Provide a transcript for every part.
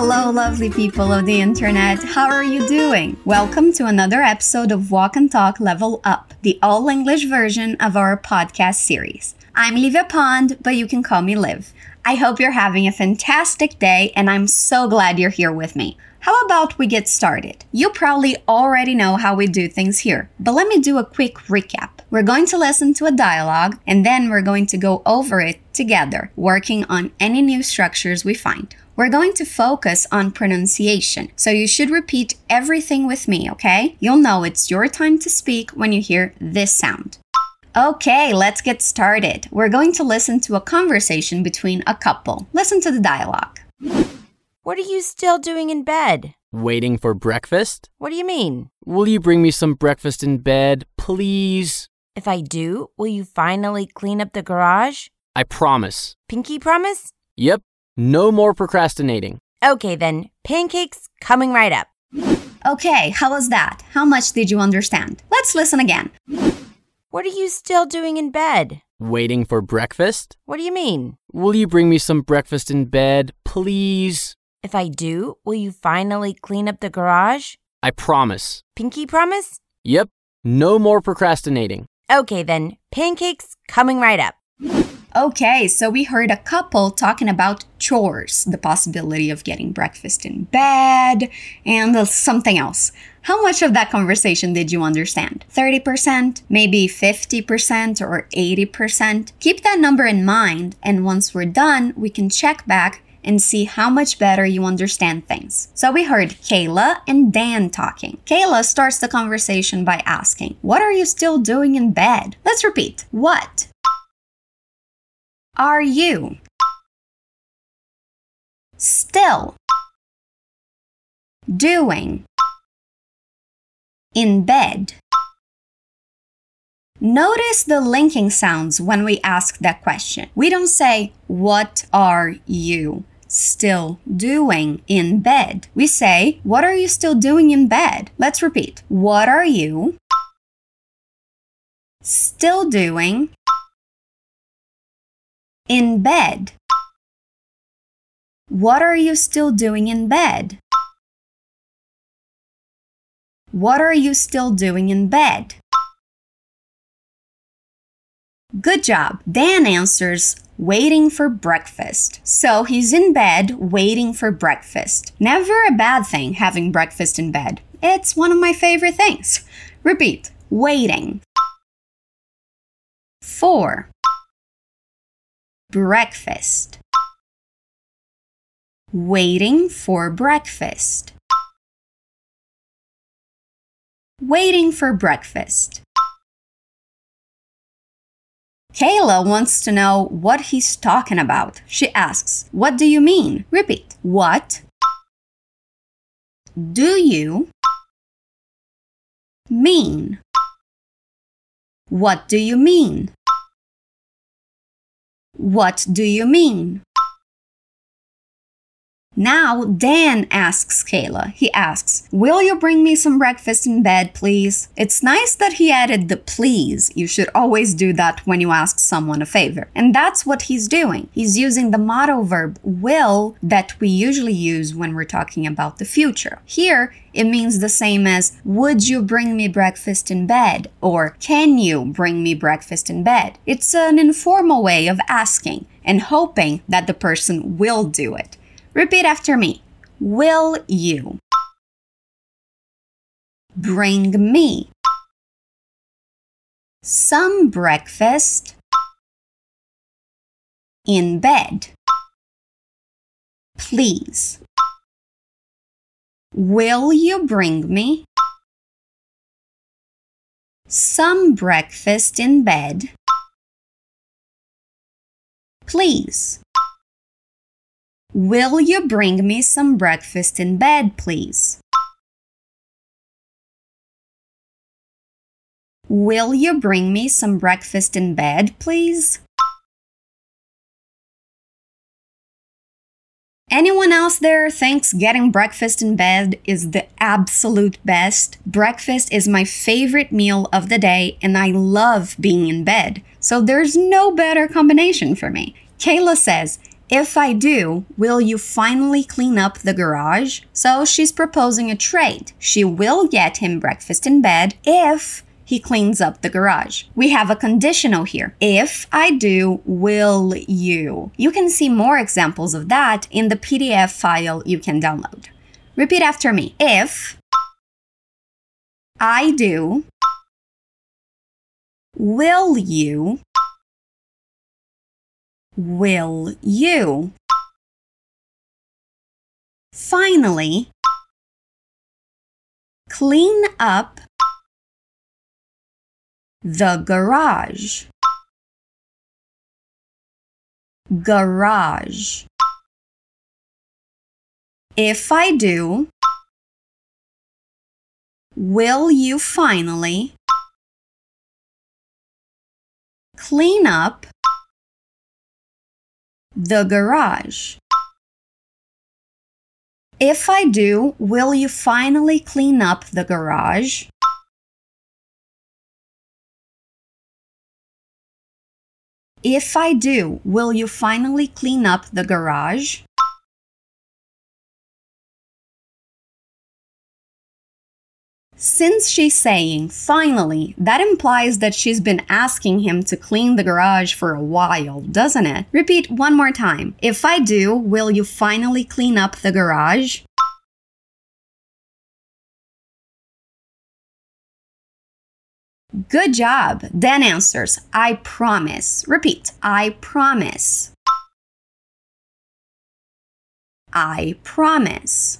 Hello, lovely people of the internet. How are you doing? Welcome to another episode of Walk and Talk Level Up, the all English version of our podcast series. I'm Livia Pond, but you can call me Liv. I hope you're having a fantastic day, and I'm so glad you're here with me. How about we get started? You probably already know how we do things here, but let me do a quick recap. We're going to listen to a dialogue and then we're going to go over it together, working on any new structures we find. We're going to focus on pronunciation, so you should repeat everything with me, okay? You'll know it's your time to speak when you hear this sound. Okay, let's get started. We're going to listen to a conversation between a couple. Listen to the dialogue. What are you still doing in bed? Waiting for breakfast? What do you mean? Will you bring me some breakfast in bed, please? If I do, will you finally clean up the garage? I promise. Pinky promise? Yep, no more procrastinating. Okay then, pancakes coming right up. Okay, how was that? How much did you understand? Let's listen again. What are you still doing in bed? Waiting for breakfast? What do you mean? Will you bring me some breakfast in bed, please? If I do, will you finally clean up the garage? I promise. Pinky promise? Yep, no more procrastinating. Okay then, pancakes coming right up. Okay, so we heard a couple talking about chores, the possibility of getting breakfast in bed, and something else. How much of that conversation did you understand? 30%, maybe 50%, or 80%? Keep that number in mind, and once we're done, we can check back and see how much better you understand things. So we heard Kayla and Dan talking. Kayla starts the conversation by asking, What are you still doing in bed? Let's repeat. What are you still doing in bed? Notice the linking sounds when we ask that question. We don't say, What are you still doing in bed? We say, What are you still doing in bed? Let's repeat. What are you still doing in bed? What are you still doing in bed? What are you still doing in bed? Good job. Dan answers, waiting for breakfast. So he's in bed waiting for breakfast. Never a bad thing having breakfast in bed. It's one of my favorite things. Repeat waiting for breakfast. Waiting for breakfast. Waiting for breakfast. Kayla wants to know what he's talking about. She asks, What do you mean? Repeat. What do you mean? What do you mean? What do you mean? Now Dan asks Kayla. He asks, Will you bring me some breakfast in bed, please? It's nice that he added the please. You should always do that when you ask someone a favor. And that's what he's doing. He's using the modal verb will that we usually use when we're talking about the future. Here, it means the same as Would you bring me breakfast in bed? or Can you bring me breakfast in bed? It's an informal way of asking and hoping that the person will do it. Repeat after me. Will you bring me some breakfast in bed? Please. Will you bring me some breakfast in bed? Please. Will you bring me some breakfast in bed, please? Will you bring me some breakfast in bed, please? Anyone else there thinks getting breakfast in bed is the absolute best? Breakfast is my favorite meal of the day and I love being in bed, so there's no better combination for me. Kayla says, If I do, will you finally clean up the garage? So she's proposing a trade. She will get him breakfast in bed if he cleans up the garage. We have a conditional here. If I do, will you? You can see more examples of that in the PDF file you can download. Repeat after me. If I do, will you? Will you? Finally, clean up the garage. Garage. If I do, will you finally clean up the garage? If I do, will you finally clean up the garage? If I do, will you finally clean up the garage? Since she's saying finally, that implies that she's been asking him to clean the garage for a while, doesn't it? Repeat one more time. If I do, will you finally clean up the garage? Good job. Dan answers, I promise. Repeat, I promise. I promise.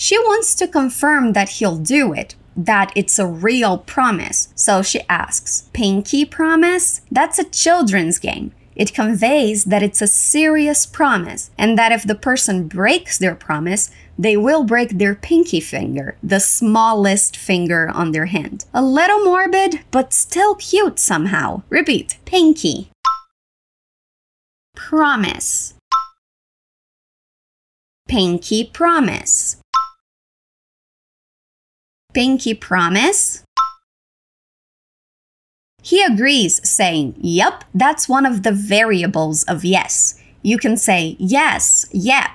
She wants to confirm that he'll do it, that it's a real promise. So she asks, Pinky promise? That's a children's game. It conveys that it's a serious promise and that if the person breaks their promise, they will break their pinky finger, the smallest finger on their hand. A little morbid, but still cute somehow. Repeat pinky. Promise. Pinky promise. Pinky promise? He agrees, saying, Yep, that's one of the variables of yes. You can say yes, yep,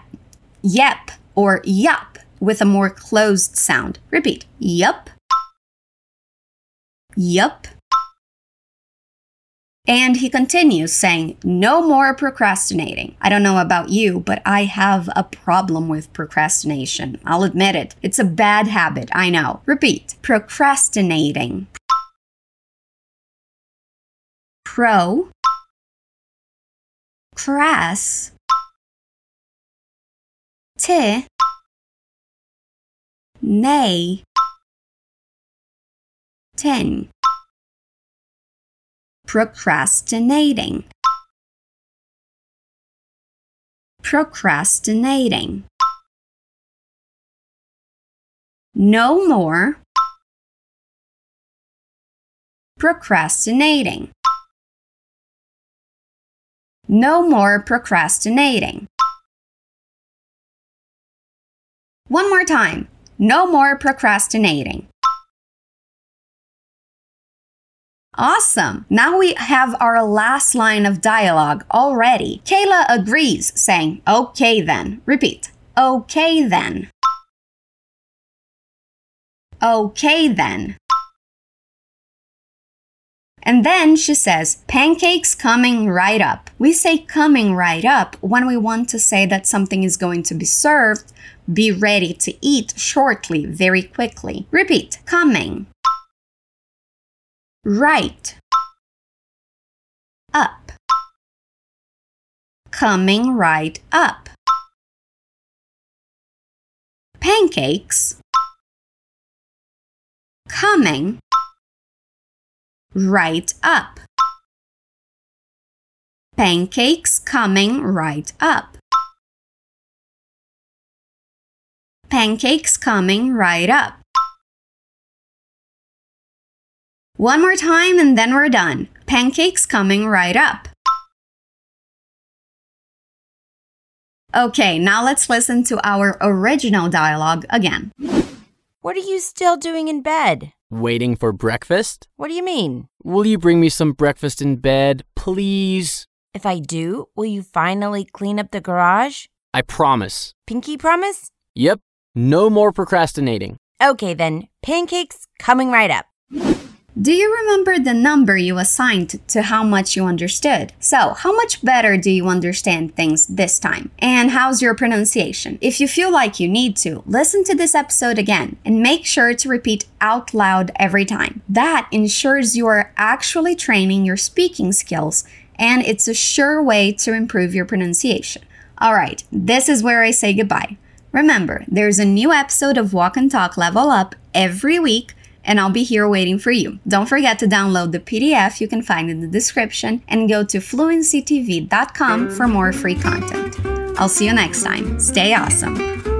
yep, or yup with a more closed sound. Repeat, yup, yup. And he continues saying, No more procrastinating. I don't know about you, but I have a problem with procrastination. I'll admit it. It's a bad habit, I know. Repeat, procrastinating. Pro, crass, t, nay, ten procrastinating. Procrastinating. No more. Procrastinating. No more procrastinating. One more time. No more procrastinating Awesome! Now we have our last line of dialogue already. Kayla agrees, saying, Okay then. Repeat. Okay then. Okay then. And then she says, pancakes coming right up. We say coming right up when we want to say that something is going to be served, be ready to eat shortly, very quickly. Repeat, coming right. Up. Coming right up. Pancakes. Coming right up. Pancakes coming right up. Pancakes coming right up One more time and then we're done. Pancakes coming right up. Okay, now let's listen to our original dialogue again. What are you still doing in bed? Waiting for breakfast? What do you mean? Will you bring me some breakfast in bed, please? If I do, will you finally clean up the garage? I promise. Pinky promise? Yep, no more procrastinating. Okay then, pancakes coming right up. Do you remember the number you assigned to how much you understood? So, how much better do you understand things this time? And how's your pronunciation? If you feel like you need to, listen to this episode again and make sure to repeat out loud every time. That ensures you are actually training your speaking skills and it's a sure way to improve your pronunciation. All right, this is where I say goodbye. Remember, there's a new episode of Walk and Talk Level Up every week and I'll be here waiting for you. Don't forget to download the PDF you can find in the description and go to fluencytv.com for more free content. I'll see you next time. Stay awesome.